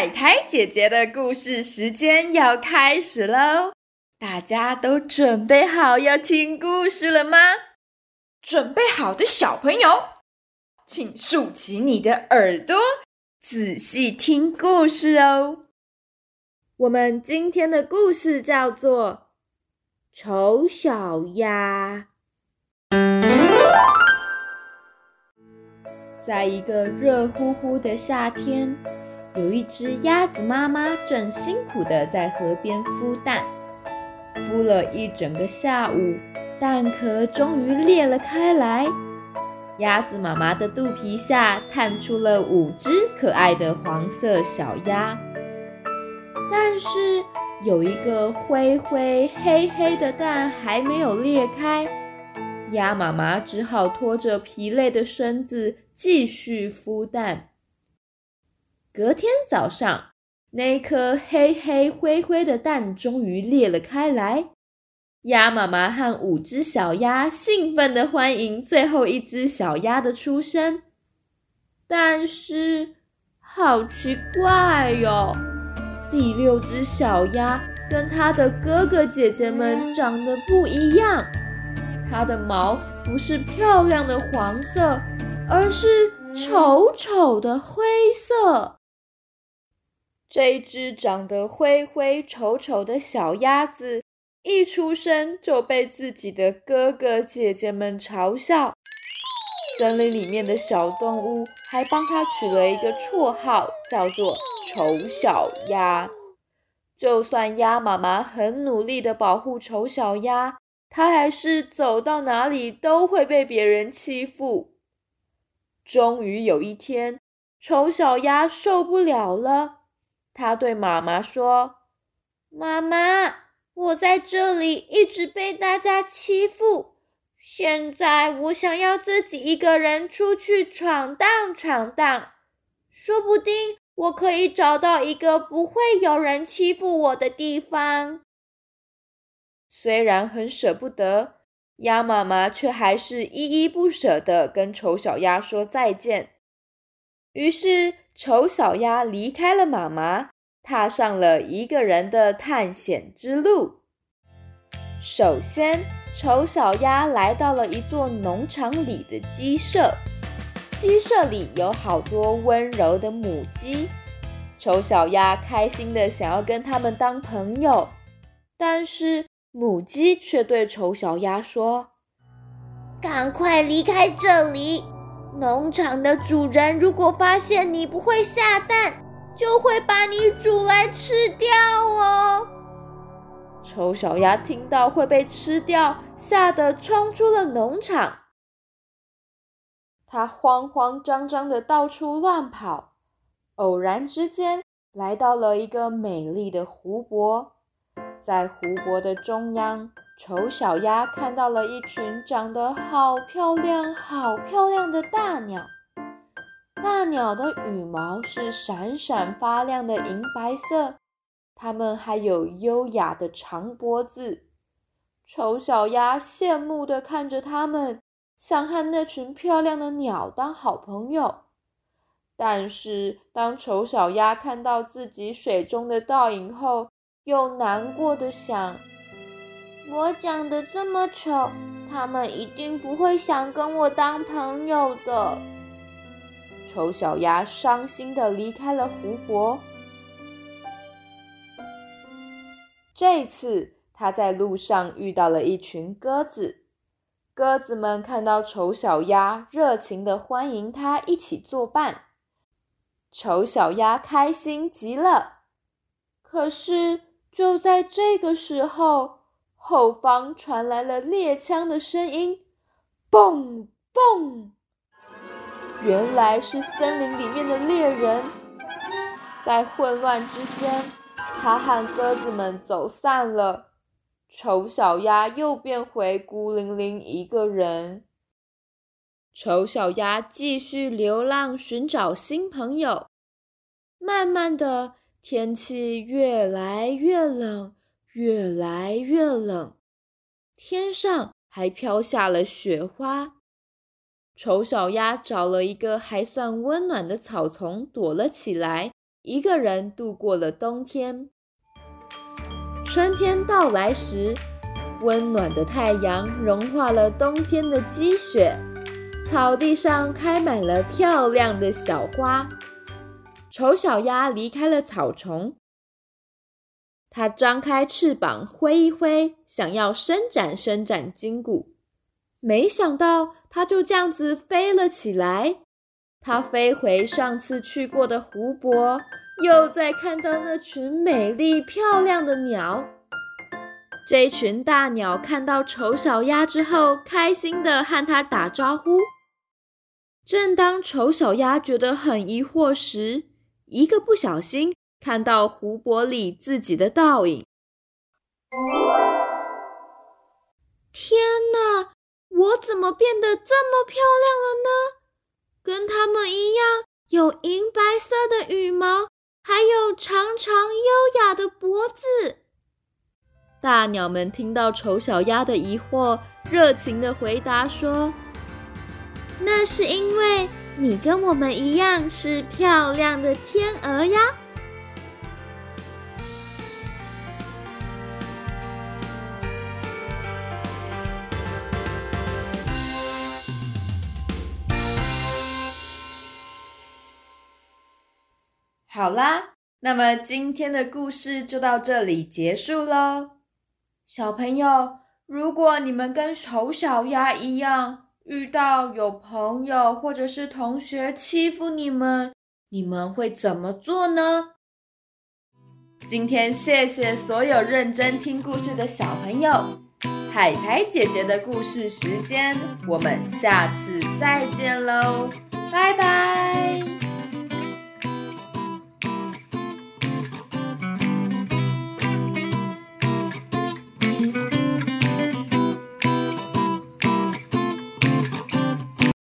太太姐姐的故事时间要开始喽！大家都准备好要听故事了吗？准备好的小朋友，请竖起你的耳朵，仔细听故事哦。我们今天的故事叫做《丑小鸭》。在一个热乎乎的夏天。有一只鸭子妈妈正辛苦地在河边孵蛋，孵了一整个下午，蛋壳终于裂了开来。鸭子妈妈的肚皮下探出了五只可爱的黄色小鸭，但是有一个灰灰黑黑的蛋还没有裂开，鸭妈妈只好拖着疲累的身子继续孵蛋。隔天早上，那颗黑黑灰灰的蛋终于裂了开来。鸭妈妈和五只小鸭兴奋地欢迎最后一只小鸭的出生。但是，好奇怪哟，第六只小鸭跟它的哥哥姐姐们长得不一样。它的毛不是漂亮的黄色，而是丑丑的灰色。这一只长得灰灰丑丑的小鸭子，一出生就被自己的哥哥姐姐们嘲笑。森林里面的小动物还帮它取了一个绰号，叫做“丑小鸭”。就算鸭妈妈很努力的保护丑小鸭，它还是走到哪里都会被别人欺负。终于有一天，丑小鸭受不了了。他对妈妈说：“妈妈，我在这里一直被大家欺负，现在我想要自己一个人出去闯荡闯荡，说不定我可以找到一个不会有人欺负我的地方。”虽然很舍不得，鸭妈妈却还是依依不舍的跟丑小鸭说再见。于是。丑小鸭离开了妈妈，踏上了一个人的探险之路。首先，丑小鸭来到了一座农场里的鸡舍，鸡舍里有好多温柔的母鸡。丑小鸭开心的想要跟它们当朋友，但是母鸡却对丑小鸭说：“赶快离开这里！”农场的主人如果发现你不会下蛋，就会把你煮来吃掉哦。丑小鸭听到会被吃掉，吓得冲出了农场。它慌慌张张的到处乱跑，偶然之间来到了一个美丽的湖泊，在湖泊的中央。丑小鸭看到了一群长得好漂亮、好漂亮的大鸟。大鸟的羽毛是闪闪发亮的银白色，它们还有优雅的长脖子。丑小鸭羡慕地看着它们，想和那群漂亮的鸟当好朋友。但是，当丑小鸭看到自己水中的倒影后，又难过的想。我长得这么丑，他们一定不会想跟我当朋友的。丑小鸭伤心的离开了湖泊。这次，它在路上遇到了一群鸽子。鸽子们看到丑小鸭，热情的欢迎他一起作伴。丑小鸭开心极了。可是，就在这个时候，后方传来了猎枪的声音，嘣嘣！原来是森林里面的猎人。在混乱之间，他和鸽子们走散了，丑小鸭又变回孤零零一个人。丑小鸭继续流浪，寻找新朋友。慢慢的，天气越来越冷。越来越冷，天上还飘下了雪花。丑小鸭找了一个还算温暖的草丛躲了起来，一个人度过了冬天。春天到来时，温暖的太阳融化了冬天的积雪，草地上开满了漂亮的小花。丑小鸭离开了草丛，它张开翅膀挥一挥，想要伸展伸展筋骨，没想到它就这样子飞了起来。它飞回上次去过的湖泊。又在看到那群美丽漂亮的鸟，这群大鸟看到丑小鸭之后，开心的和它打招呼。正当丑小鸭觉得很疑惑时，一个不小心看到湖泊里自己的倒影。天哪，我怎么变得这么漂亮了呢？跟他们一样，有银白色的羽毛。还有长长优雅的脖子。大鸟们听到丑小鸭的疑惑，热情的回答说：“那是因为你跟我们一样是漂亮的天鹅呀。”好啦，那么今天的故事就到这里结束喽。小朋友，如果你们跟丑小鸭一样，遇到有朋友或者是同学欺负你们，你们会怎么做呢？今天谢谢所有认真听故事的小朋友。海苔姐姐的故事时间，我们下次再见喽，拜拜。